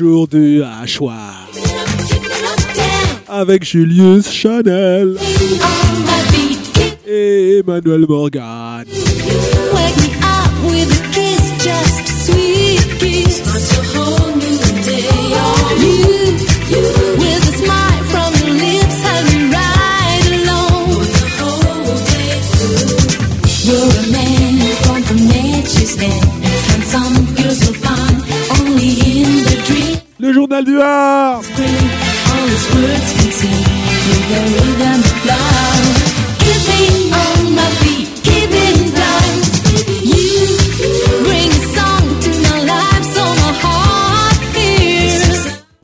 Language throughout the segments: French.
le jour du hachoir. Avec Julius Chanel et Emmanuel Morgan.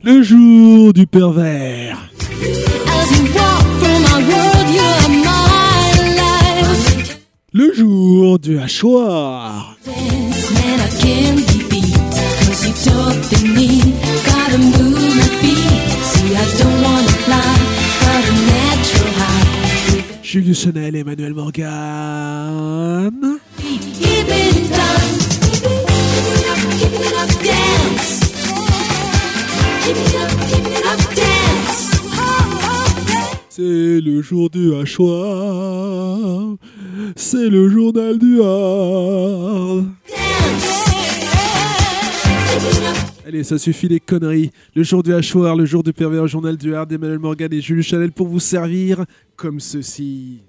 Le jour du pervers. Le jour du hachoir. Julius Chanel et Emmanuel Morgan. C'est le jour du hachoir. C'est le journal du hard. Allez, ça suffit les conneries. Le jour du hachoir, le jour du pervers, journal du hard, Emmanuel Morgan et Jules Chanel pour vous servir comme ceci.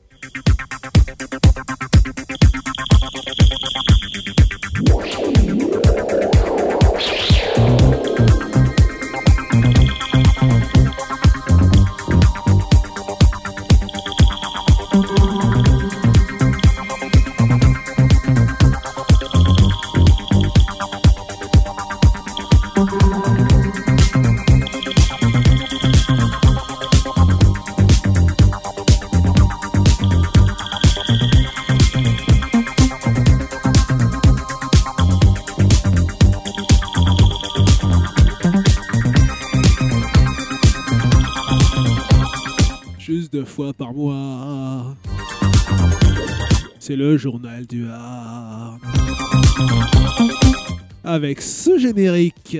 Par mois. C'est le journal du hard. Avec ce générique.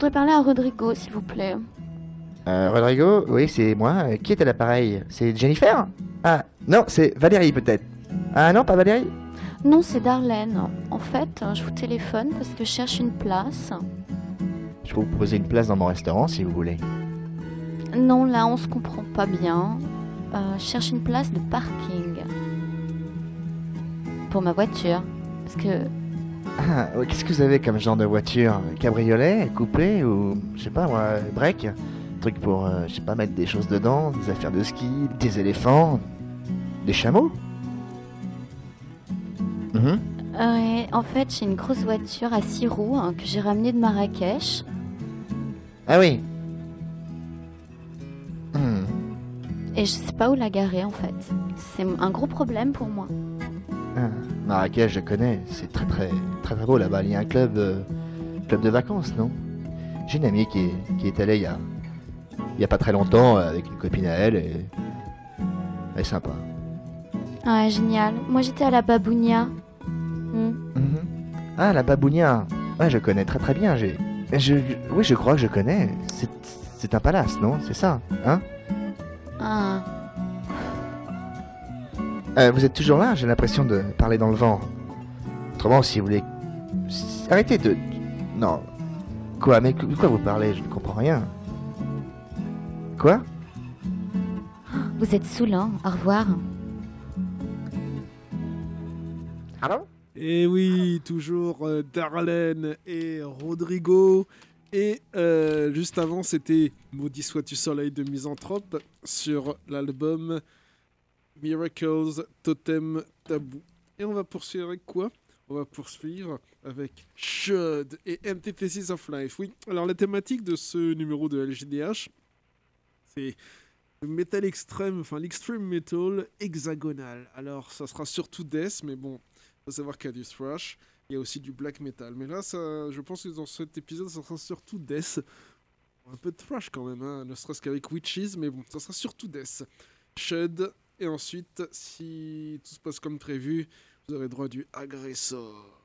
Voudrais parler à Rodrigo, s'il vous plaît. Euh, Rodrigo, oui, c'est moi. Euh, Qui est à l'appareil? C'est Jennifer? Ah, non, c'est Valérie peut-être. Ah non, pas Valérie? Non, c'est Darlene. En fait, euh, je vous téléphone parce que je cherche une place. Je peux vous proposer une place dans mon restaurant si vous voulez. Non, là, on se comprend pas bien. Euh, je cherche une place de parking. Pour ma voiture. Parce que... Ah, qu'est-ce que vous avez comme genre de voiture Cabriolet, coupé ou, je sais pas moi, break Truc pour, euh, je sais pas, mettre des choses dedans, des affaires de ski, des éléphants, des chameaux Mhm. Ouais, en fait, j'ai une grosse voiture à six roues hein, que j'ai ramenée de Marrakech. Ah oui. Et je sais pas où la garer, en fait. C'est un gros problème pour moi. Ah, Marrakech, je connais. C'est très très très très beau là-bas. Il y a un club, euh, club de vacances, non? J'ai une amie qui est, qui est allée il y a, il y a pas très longtemps euh, avec une copine à elle et elle est sympa. Ouais, génial. Moi, j'étais à la Babounia. Hmm. Mhm. Ah, la Babounia. Ouais, je connais très très bien. J'ai, je, oui, je crois que je connais. C'est, c'est un palace, non? C'est ça, hein? Ah, Euh, Vous êtes toujours là J'ai l'impression de parler dans le vent. Autrement, si vous voulez, arrêtez de, non. Quoi Mais de quoi vous parlez? Je ne comprends rien. Quoi? Vous êtes saoulant. Au revoir. Allô? Et oui, toujours euh, Darlene et Rodrigo. Et euh, juste avant, c'était Maudit sois-tu soleil de Misanthrope sur l'album Miracles, Totem, Tabou. Et on va poursuivre avec quoi? On va poursuivre avec Should et Antithesis of Life. Oui, alors la thématique de ce numéro de LGDH, c'est le metal extrême, enfin l'extreme metal hexagonal. Alors ça sera surtout death, mais bon, il faut savoir qu'il y a du thrash, il y a aussi du black metal. Mais là, je pense que dans cet épisode, ça sera surtout death. Un peu de thrash quand même, hein, ne serait-ce qu'avec Witches, mais bon, ça sera surtout death. Shud, et ensuite, si tout se passe comme prévu, vous aurez droit du agresseur.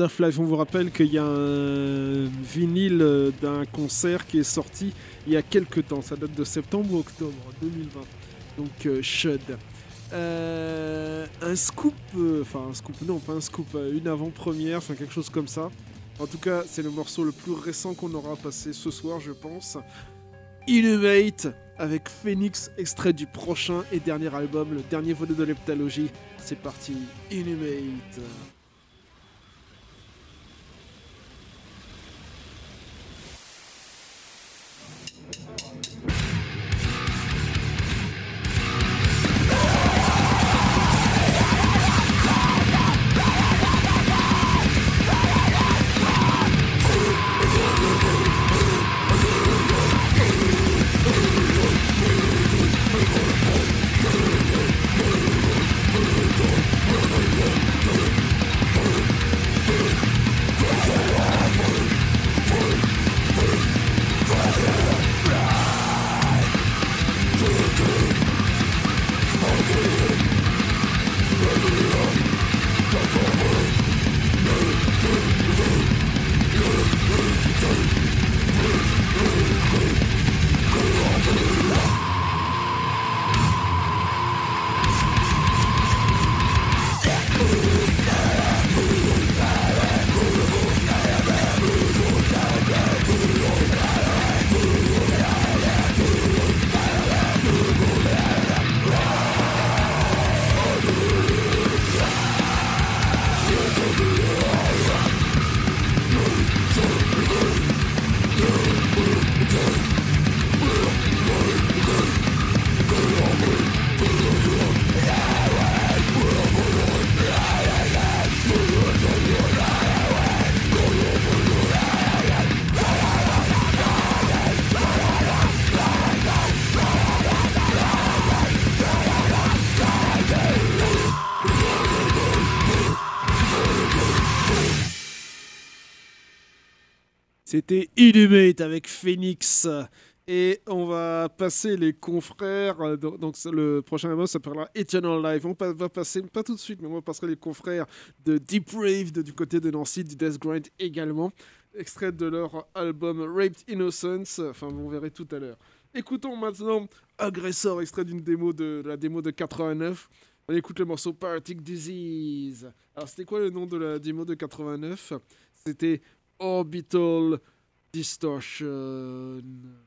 Of Life. On vous rappelle qu'il y a un vinyle euh, d'un concert qui est sorti il y a quelques temps. Ça date de septembre ou octobre 2020. Donc euh, Shud. Euh, un scoop, euh, enfin un scoop, non pas un scoop, une avant-première, enfin quelque chose comme ça. En tout cas, c'est le morceau le plus récent qu'on aura passé ce soir, je pense. Innovate avec Phoenix, extrait du prochain et dernier album, le dernier volet de l'heptalogie. C'est parti, Innovate. C'était Inhumate avec Phoenix. Et on va passer les confrères. euh, Donc, le prochain album s'appellera Eternal Life. On va passer, pas tout de suite, mais on va passer les confrères de Deep Rave du côté de Nancy, du Death Grind également. Extrait de leur album Raped Innocence. Enfin, vous verrez tout à l'heure. Écoutons maintenant Aggressor, extrait d'une démo de, de la démo de 89. On écoute le morceau Paratic Disease. Alors, c'était quoi le nom de la démo de 89 C'était Orbital Distortion.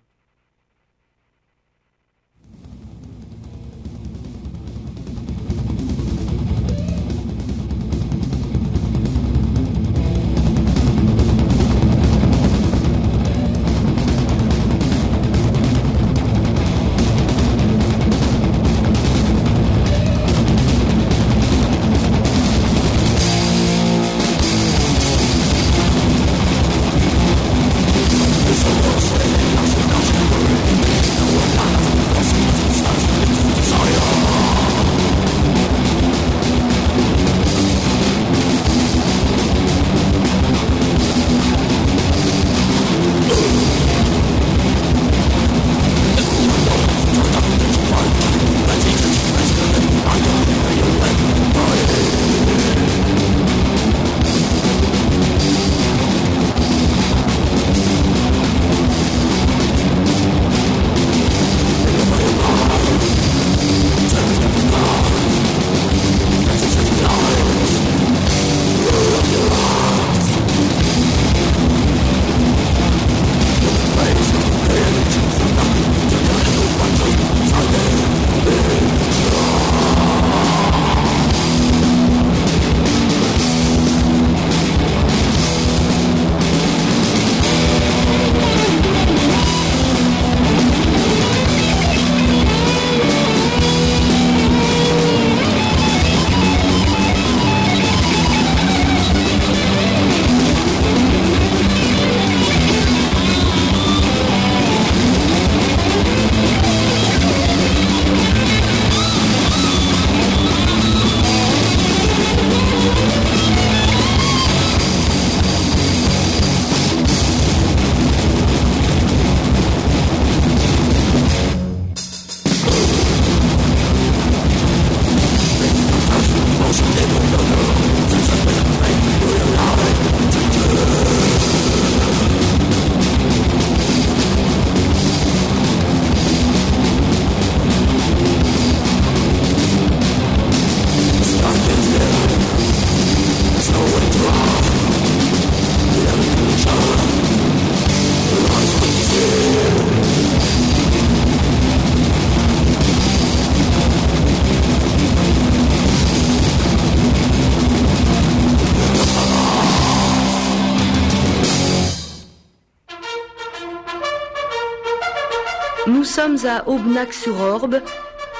À Aubenac-sur-Orbe,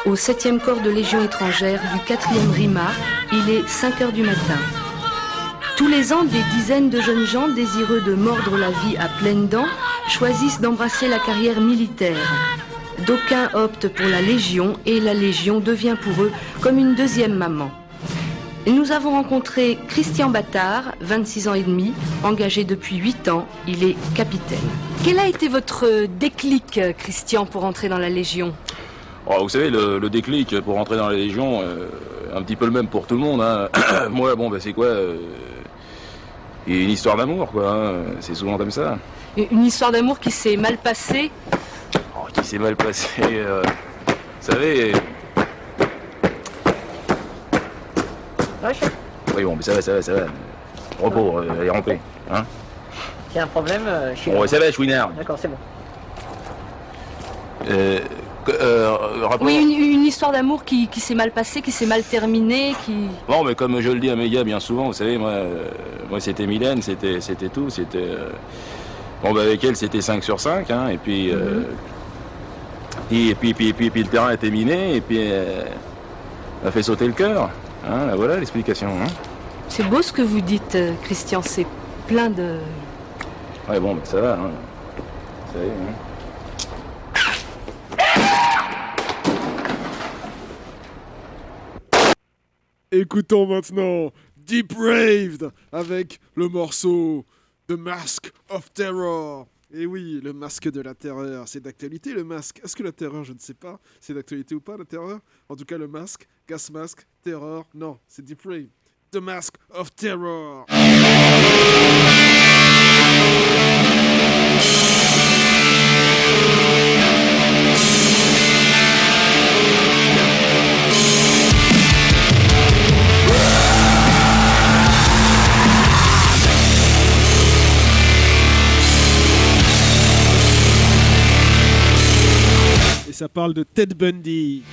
au 7e corps de Légion étrangère du 4e RIMA. Il est 5 heures du matin. Tous les ans, des dizaines de jeunes gens désireux de mordre la vie à pleines dents choisissent d'embrasser la carrière militaire. D'aucuns optent pour la Légion et la Légion devient pour eux comme une deuxième maman. Nous avons rencontré Christian Battard, 26 ans et demi, engagé depuis 8 ans. Il est capitaine. Quel a été votre déclic, Christian, pour entrer dans la Légion? Oh, Vous savez, le, déclic pour entrer dans la Légion, euh, un petit peu le même pour tout le monde. Hein. Moi, bon, ben, c'est quoi euh, Une histoire d'amour, quoi. Hein. C'est souvent comme ça. Une histoire d'amour qui s'est mal passée? Oh, Qui s'est mal passée. Euh, vous savez, Oui, bon, mais ça va, ça va, ça va. Repos, allez, rentrez. Hein y a un problème, euh, je suis ça va, Chouinard. D'accord, c'est bon. Euh, euh, Oui, une, une histoire d'amour qui, qui s'est mal passée, qui s'est mal terminée, qui... Bon, mais comme je le dis à mes gars bien souvent, vous savez, moi, euh, moi c'était Mylène, c'était, c'était tout, c'était... Bon, bah, avec elle, c'était 5 sur 5, hein, et puis... euh, et, puis, puis, puis, puis le terrain était miné, et puis... euh, elle a fait sauter le cœur. Hein, voilà l'explication. Hein. C'est beau ce que vous dites, Christian, c'est plein de... Ouais, bon, bah, ça va. Hein. Ça y est, hein. Écoutons maintenant Depraved avec le morceau The Mask of Terror. Et oui, le masque de la terreur, c'est d'actualité le masque. Est-ce que la terreur, je ne sais pas, c'est d'actualité ou pas la terreur? En tout cas, le masque, gas mask, terreur, non, c'est Depraved. The Mask of Terror. Et ça parle de Ted Bundy.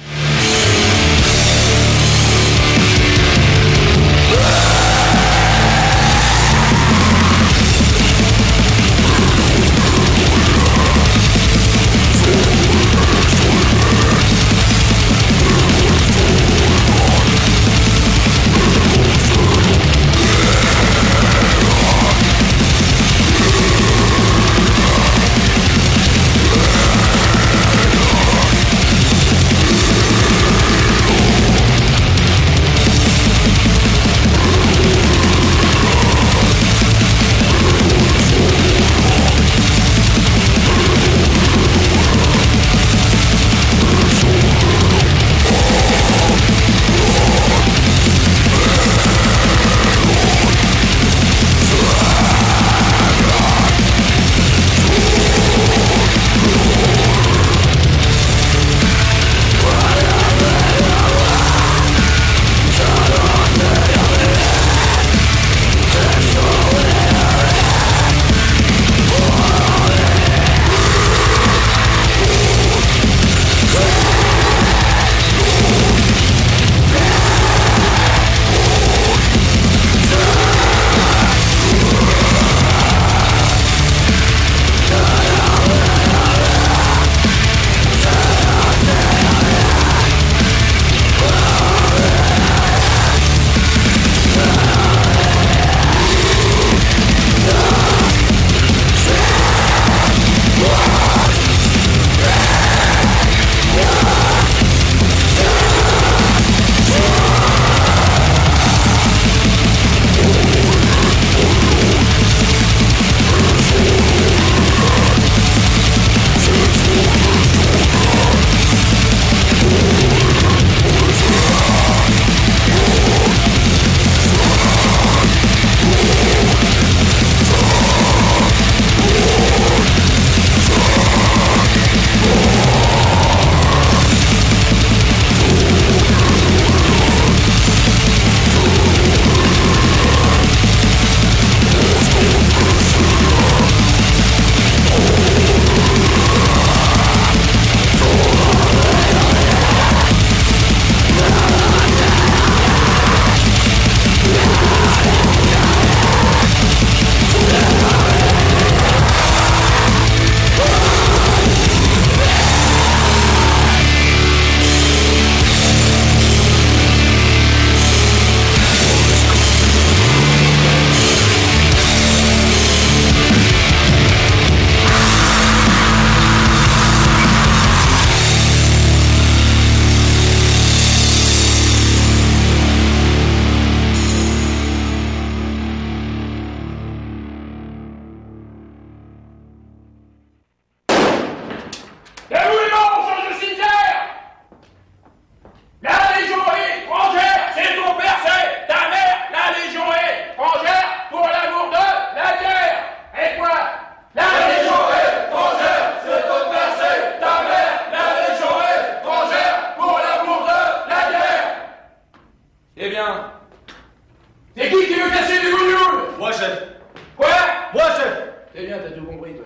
Bien, t'as tout compris, toi.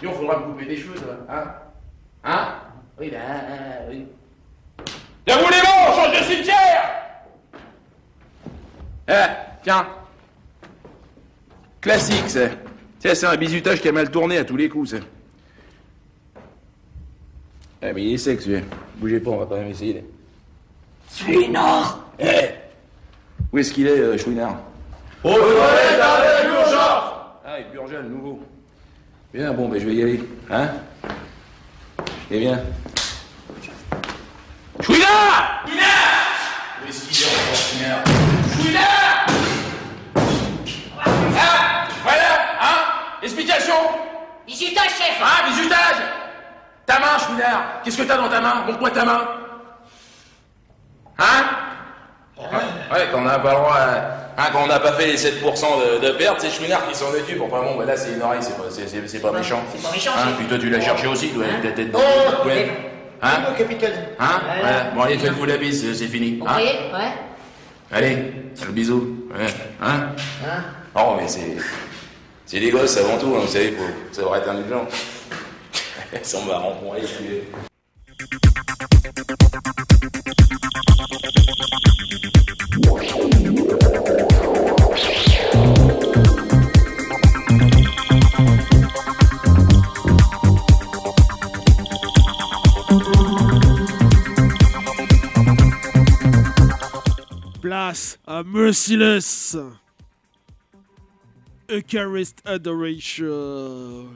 Dis, on faudra me couper des cheveux, toi. Hein Hein? Oui, ben, euh, oui. Vous les on change de cimetière Eh, tiens. Classique, c'est. Tiens, c'est un bizutage qui a mal tourné à tous les coups, c'est. Eh, mais il est sec, celui Bougez pas, on va quand même essayer. Chouinard Eh Où est-ce qu'il est, euh, Chouinard? Au toilette avec l'urgence Ah, plus le nouveau. Bien, bon, ben je vais y aller. Hein? Eh bien. Chouinard Chouinard Où est-ce qu'il est encore, Chouinard Chouinard Ah Voilà Hein? Explication! Visitage, chef. Hein Bisutage Ta main, Chouinard Qu'est-ce que t'as dans ta main? Montre-moi ta main. Hein? Ouais, quand on n'a pas le droit à... Hein, quand on n'a pas fait les 7% de, de perte, c'est Chouinard qui s'en occupe. Enfin bon, bah là, c'est une oreille, c'est pas, c'est, c'est- c'est pas méchant. C'est pas méchant, Hein, puis toi, tu l'as cherché aussi, toi, avec ta tête de... Oh, Ouais. c'est- Hein capitaine. Hein Voilà. Voilà. Bon, allez, faites-vous la bise, c'est, fini. Hein Ouais. Allez, le bisou. Ouais. Hein Hein Oh, mais c'est... C'est des gosses avant tout, hein, vous savez, faut savoir être indulgent. Ils sont marrants, bon, allez, suivez. Place à Merciless. Eucharist Adoration.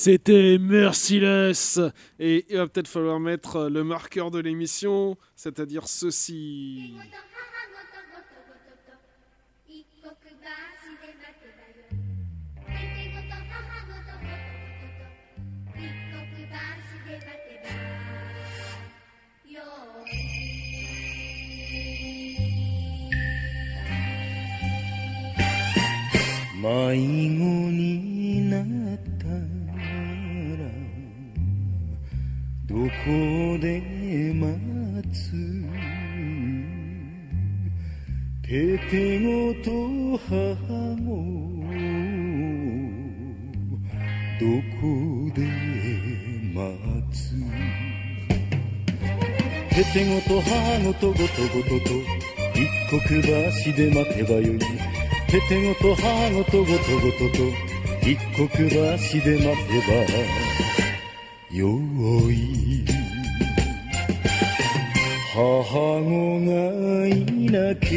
C'était Merciless. Et il va peut-être falloir mettre le marqueur de l'émission, c'est-à-dire ceci. どこで待つ？ててごと母も。どこで待つ？ててごと母ごとごとごとと。一刻橋で待てばよい。ててごと母ごとごとごとと。一刻橋で待てば。よい母子がいなけ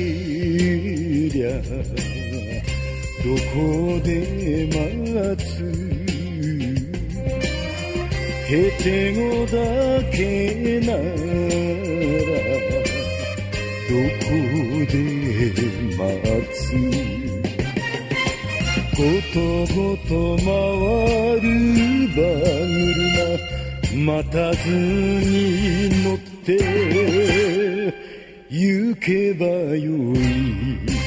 りゃどこで待つ？へてごだけなら。どこで待つ？ことごと回る。馬待たずに乗って行けばよい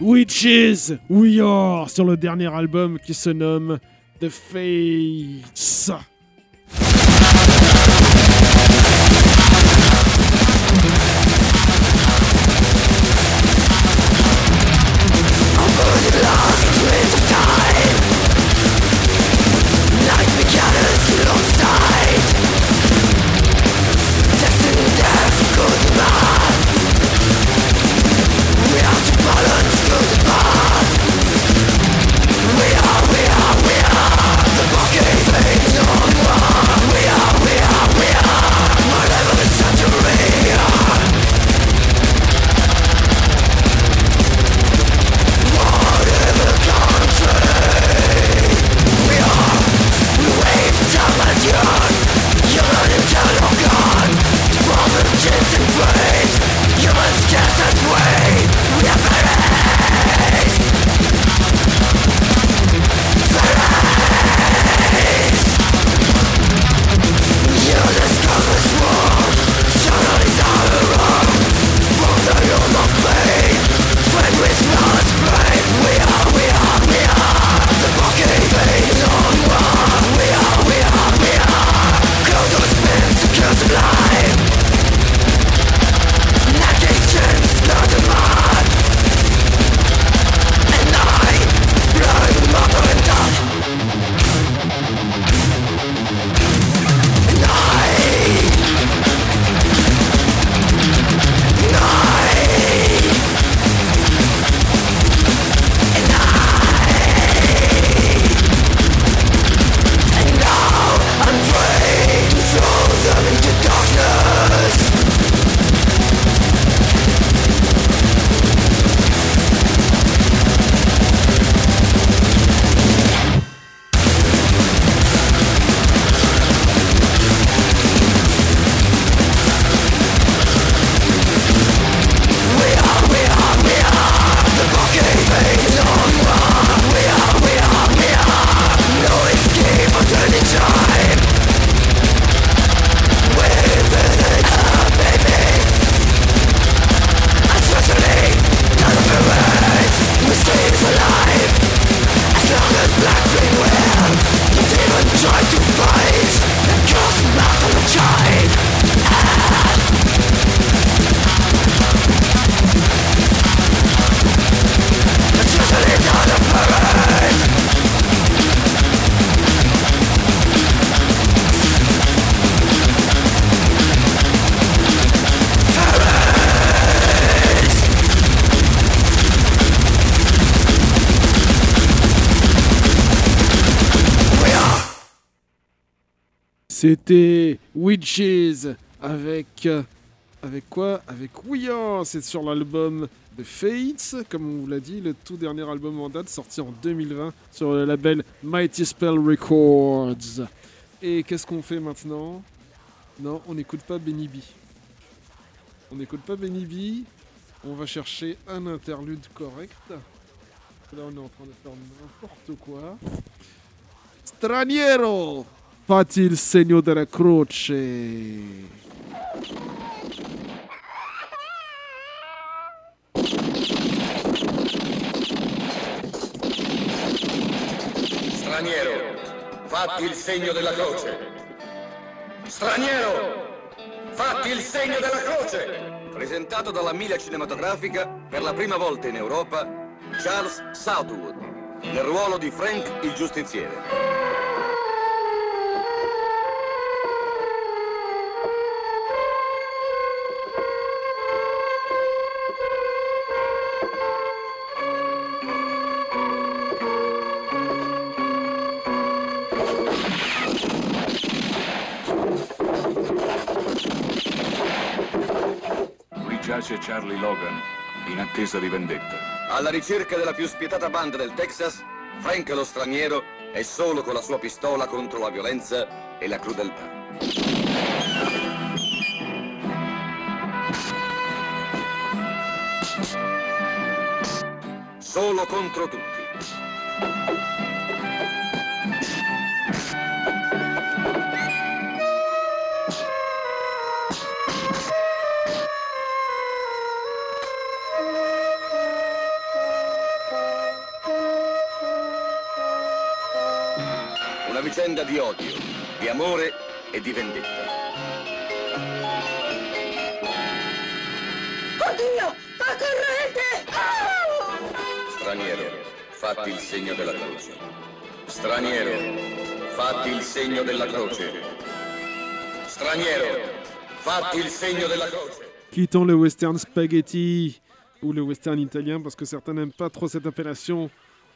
Witches We Are sur le dernier album qui se nomme The Fates. C'était Witches avec avec quoi? Avec Ouya, c'est sur l'album The Fates, comme on vous l'a dit, le tout dernier album en date sorti en 2020 sur le label Mighty Spell Records. Et qu'est-ce qu'on fait maintenant? Non, on n'écoute pas Benny B. On n'écoute pas Benny B. On va chercher un interlude correct. Là, on est en train de faire n'importe quoi. Straniero Fatti il segno della croce. Straniero, fatti il segno della croce. Straniero, fatti il segno della croce. Presentato dalla Mila Cinematografica per la prima volta in Europa, Charles Southwood, nel ruolo di Frank il giustiziere. Giace Charlie Logan, in attesa di vendetta. Alla ricerca della più spietata banda del Texas, Frank lo straniero è solo con la sua pistola contro la violenza e la crudeltà. Solo contro tutti. Di odio, di amore e di vendetta. Oddio! La corrente! Straniero, fatti il segno della croce. Straniero, fatti il segno della croce. Straniero, fatti il segno della croce. Quittons le western spaghetti ou le western italien parce que certains n'aiment pas trop cette appellation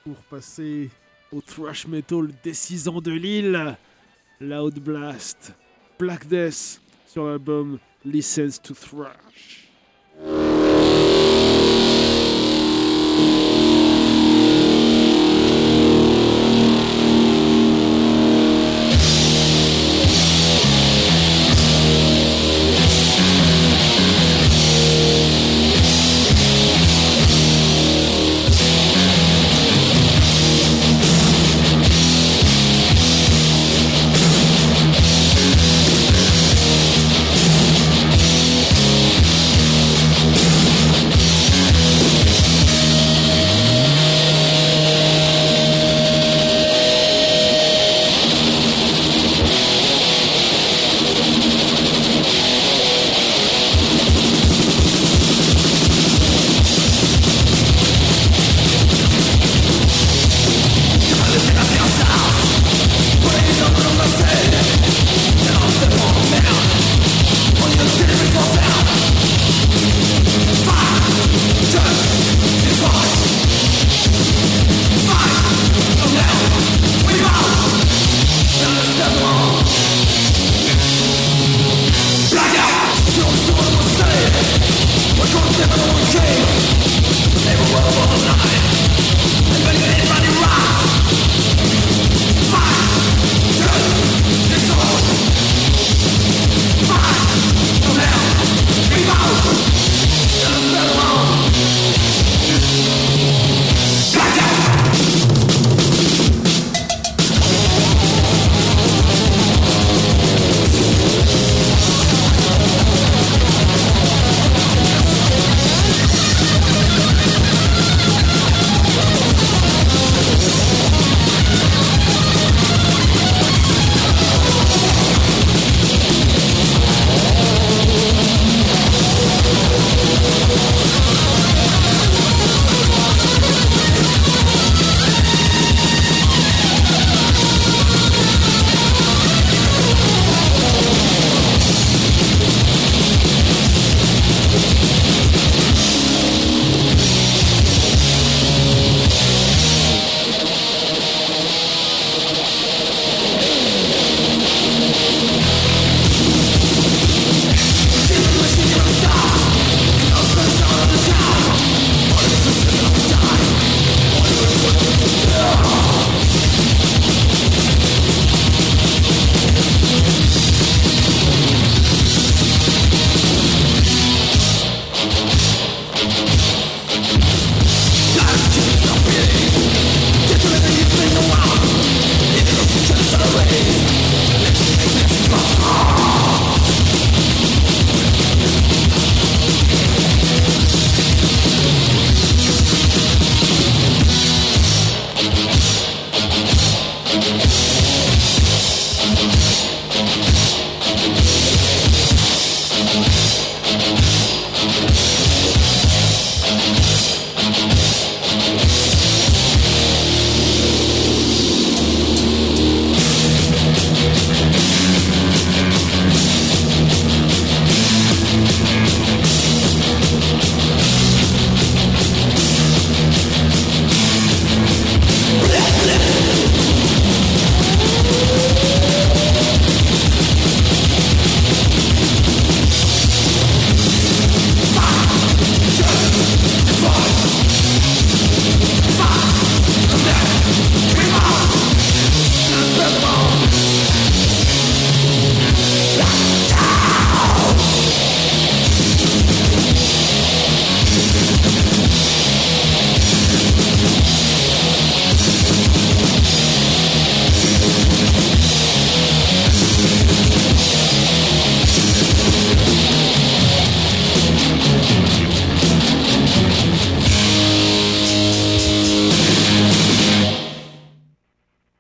pour passer au thrash metal des 6 ans de Lille. Loud Blast, Black Death sur l'album License to Thrash.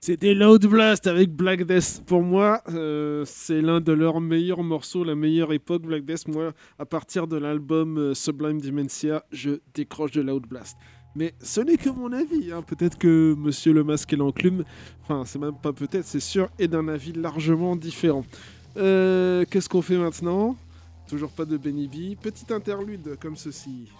C'était Loud Blast avec Black Death. Pour moi, euh, c'est l'un de leurs meilleurs morceaux, la meilleure époque Black Death. Moi, à partir de l'album euh, Sublime Dementia, je décroche de Loud Blast. Mais ce n'est que mon avis. hein. Peut-être que Monsieur le Masque et l'Enclume, enfin, c'est même pas peut-être, c'est sûr, est d'un avis largement différent. Euh, Qu'est-ce qu'on fait maintenant? Toujours pas de Benny B. Petite interlude comme ceci.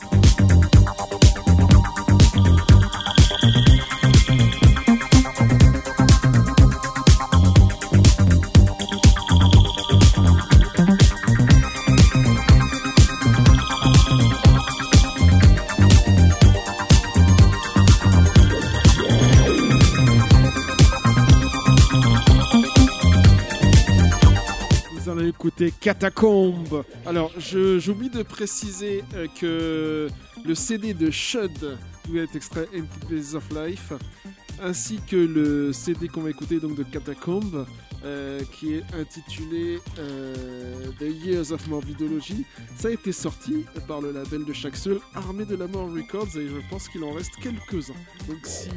Écouter Catacombe. Alors, j'oublie de préciser euh, que le CD de Shud, où est extrait Empty of Life, ainsi que le CD qu'on va écouter donc de Catacombe, euh, qui est intitulé euh, The Years of Morbidology, ça a été sorti par le label de chaque Armée de la Mort Records, et je pense qu'il en reste quelques-uns. Donc si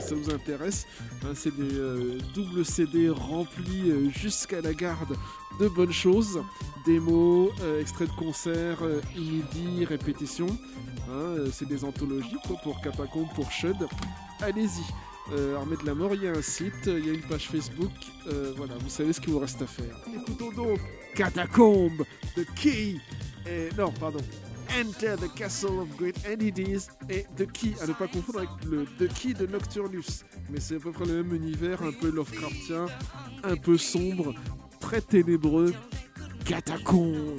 ça vous intéresse, hein, c'est des euh, doubles CD remplis jusqu'à la garde de bonnes choses, démos, extraits de concerts, inédits, répétitions. Hein, c'est des anthologies pour Catacombe, pour Shud. Allez-y. Euh, Armée de la Mort, il y a un site, il y a une page Facebook. euh, voilà, vous savez ce qu'il vous reste à faire. Écoutons donc Catacombe, The Key. Et, non, pardon. Enter the Castle of Great Entities et The Key, à ne pas confondre avec le The Key de Nocturnus. Mais c'est à peu près le même univers, un peu Lovecraftien, un peu sombre, très ténébreux. Catacombe.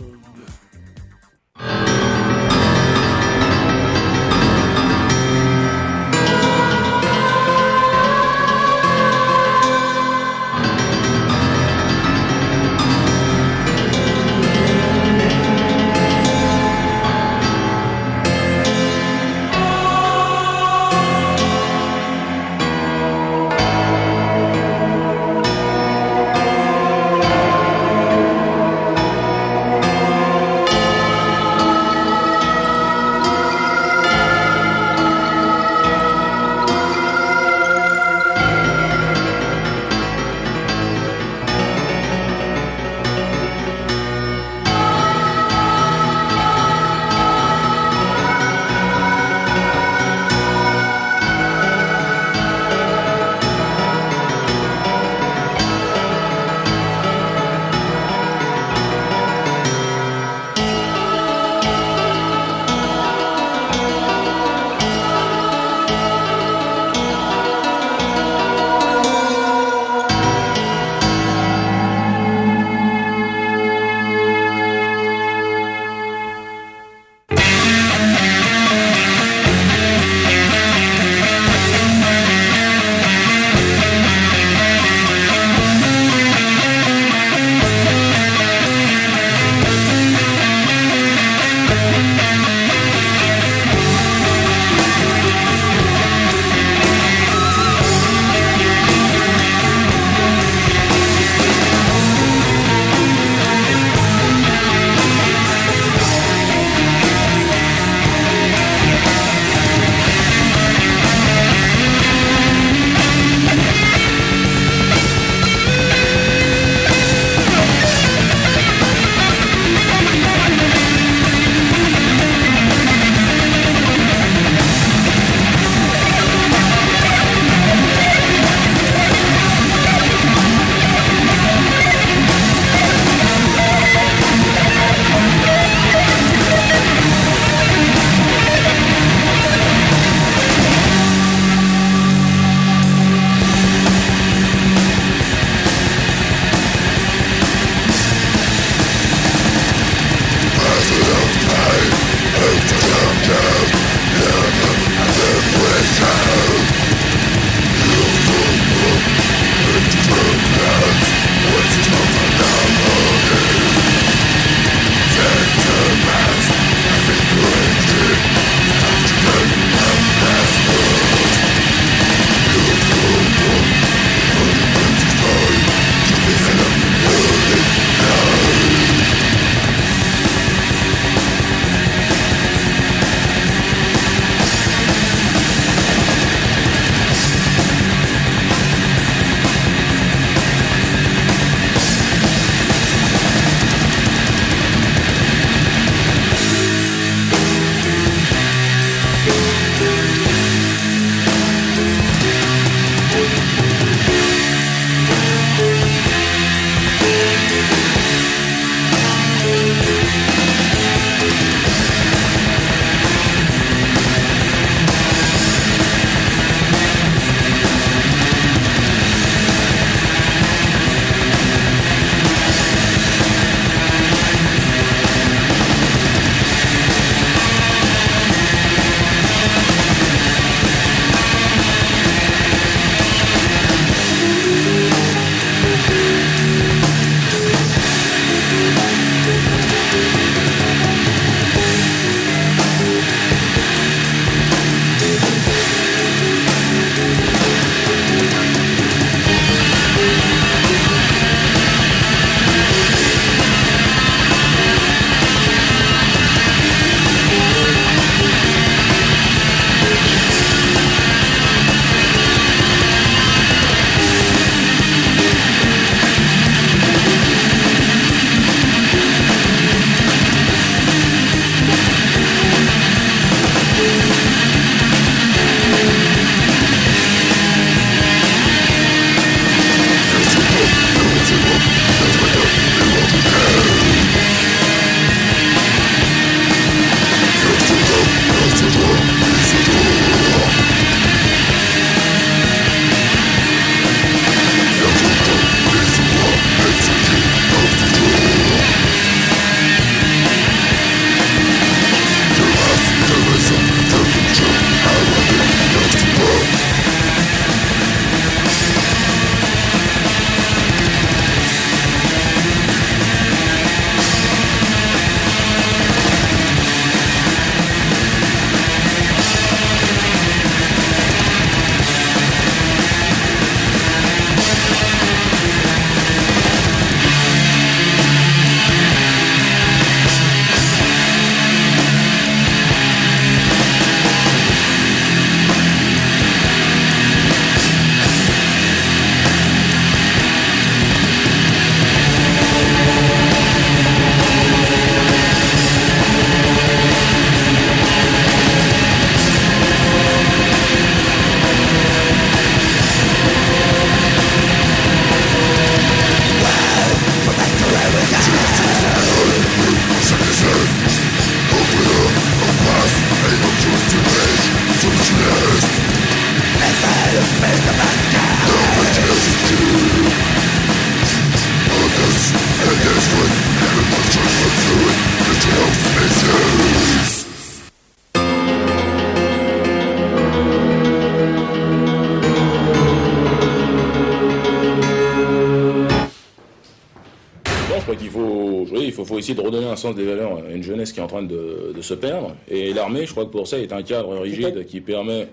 Des valeurs à une jeunesse qui est en train de, de se perdre. Et l'armée, je crois que pour ça, est un cadre rigide qui permet.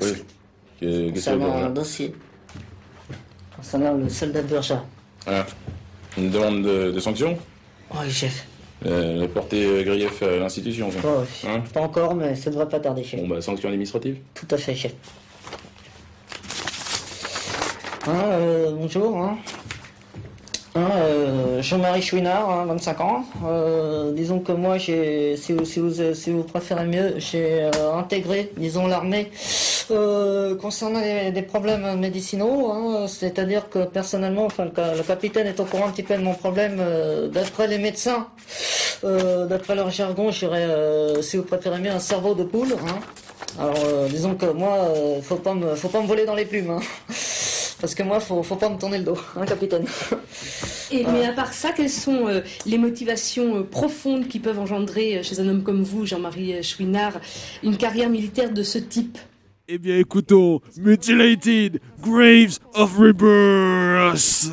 Oui. Que, que ça, Concernant un dossier. Concernant le soldat Burja. Hein Une demande de, de sanction Oui, chef. euh, Porter euh, grief à l'institution. Oh, oui. Hein Pas encore, mais ça devrait pas tarder, chef. bon, bah, sanction administrative Tout à fait, chef. Hein, euh, bonjour. Hein. Hein, euh, Jean-Marie Chouinard, hein, 25 ans. Euh, disons que moi, j'ai, si, vous, si, vous, si vous préférez mieux, j'ai euh, intégré, disons, l'armée euh, concernant les- des problèmes médicinaux. hein, c'est-à-dire que personnellement, enfin, le, le capitaine est au courant un petit peu de mon problème. euh, d'après les médecins, d'après leur jargon, j'irais, si vous préférez mieux, un cerveau de poule. Hein. Alors, disons que moi, faut pas me, faut pas me voler dans les plumes, hein. Parce que moi, faut, faut pas me tourner le dos, hein, capitaine. Et, mais à part ça, quelles sont euh, les motivations euh, profondes qui peuvent engendrer euh, chez un homme comme vous, Jean-Marie Chouinard, une carrière militaire de ce type? Eh bien, écoutons Mutilated Graves of Rebirth.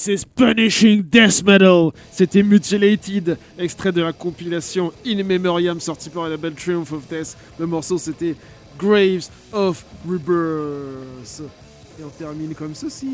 This is Punishing Death Metal. C'était Mutilated, extrait de la compilation In Memoriam sorti par la label Triumph of Death. Le morceau c'était Graves of Rebirth. Et on termine comme ceci.